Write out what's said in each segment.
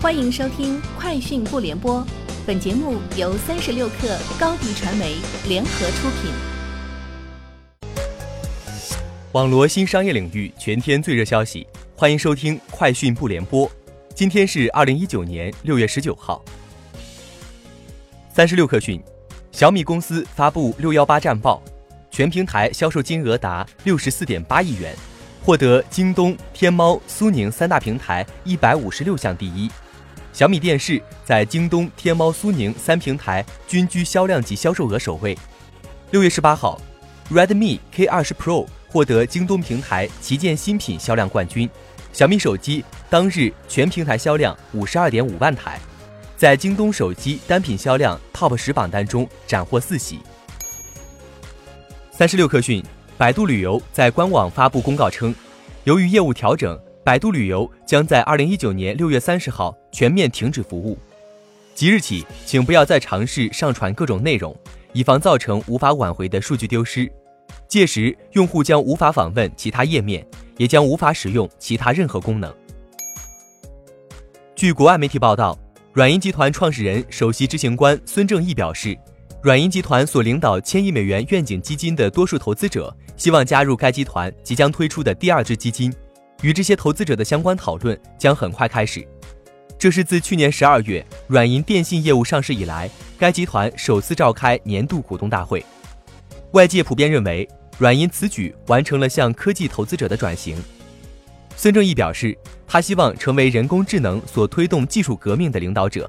欢迎收听《快讯不联播》，本节目由三十六克高低传媒联合出品。网罗新商业领域全天最热消息，欢迎收听《快讯不联播》。今天是二零一九年六月十九号。三十六克讯，小米公司发布六幺八战报，全平台销售金额达六十四点八亿元。获得京东、天猫、苏宁三大平台一百五十六项第一，小米电视在京东、天猫、苏宁三平台均居销量及销售额首位。六月十八号，Redmi K 二十 Pro 获得京东平台旗舰新品销量冠军。小米手机当日全平台销量五十二点五万台，在京东手机单品销量 TOP 十榜单中斩获四喜。三十六氪讯。百度旅游在官网发布公告称，由于业务调整，百度旅游将在二零一九年六月三十号全面停止服务。即日起，请不要再尝试上传各种内容，以防造成无法挽回的数据丢失。届时，用户将无法访问其他页面，也将无法使用其他任何功能。据国外媒体报道，软银集团创始人、首席执行官孙正义表示。软银集团所领导千亿美元愿景基金的多数投资者希望加入该集团即将推出的第二支基金，与这些投资者的相关讨论将很快开始。这是自去年十二月软银电信业务上市以来，该集团首次召开年度股东大会。外界普遍认为，软银此举完成了向科技投资者的转型。孙正义表示，他希望成为人工智能所推动技术革命的领导者，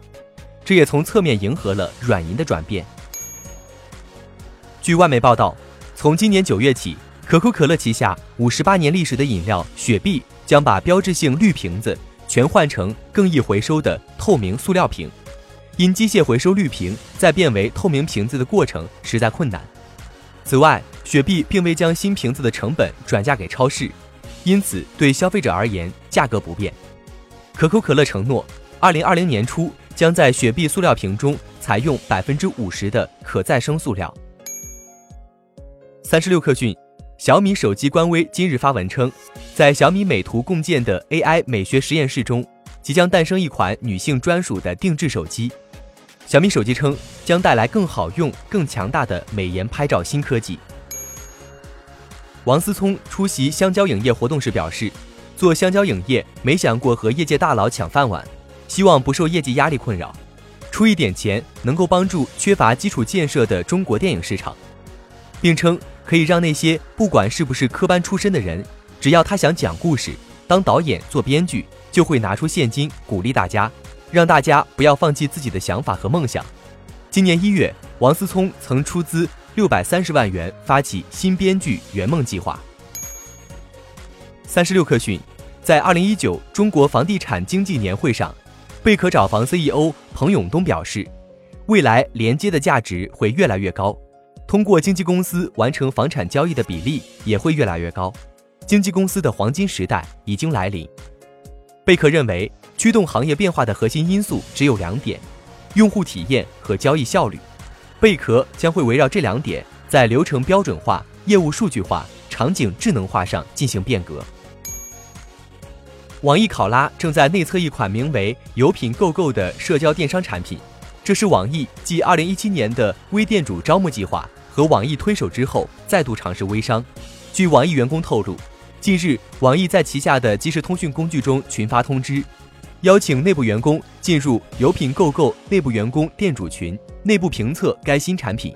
这也从侧面迎合了软银的转变。据外媒报道，从今年九月起，可口可乐旗下五十八年历史的饮料雪碧将把标志性绿瓶子全换成更易回收的透明塑料瓶。因机械回收绿瓶再变为透明瓶子的过程实在困难。此外，雪碧并未将新瓶子的成本转嫁给超市，因此对消费者而言价格不变。可口可乐承诺，二零二零年初将在雪碧塑料瓶中采用百分之五十的可再生塑料。三十六克讯，小米手机官微今日发文称，在小米美图共建的 AI 美学实验室中，即将诞生一款女性专属的定制手机。小米手机称，将带来更好用、更强大的美颜拍照新科技。王思聪出席香蕉影业活动时表示，做香蕉影业没想过和业界大佬抢饭碗，希望不受业绩压力困扰，出一点钱能够帮助缺乏基础建设的中国电影市场，并称。可以让那些不管是不是科班出身的人，只要他想讲故事、当导演、做编剧，就会拿出现金鼓励大家，让大家不要放弃自己的想法和梦想。今年一月，王思聪曾出资六百三十万元发起新编剧圆梦计划。三十六克讯，在二零一九中国房地产经济年会上，贝壳找房 CEO 彭永东表示，未来连接的价值会越来越高。通过经纪公司完成房产交易的比例也会越来越高，经纪公司的黄金时代已经来临。贝壳认为，驱动行业变化的核心因素只有两点：用户体验和交易效率。贝壳将会围绕这两点，在流程标准化、业务数据化、场景智能化上进行变革。网易考拉正在内测一款名为“有品购购”的社交电商产品，这是网易继2017年的微店主招募计划。和网易推手之后，再度尝试微商。据网易员工透露，近日网易在旗下的即时通讯工具中群发通知，邀请内部员工进入有品购购内部员工店主群，内部评测该新产品。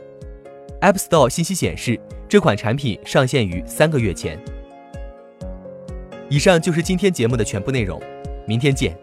App Store 信息显示，这款产品上线于三个月前。以上就是今天节目的全部内容，明天见。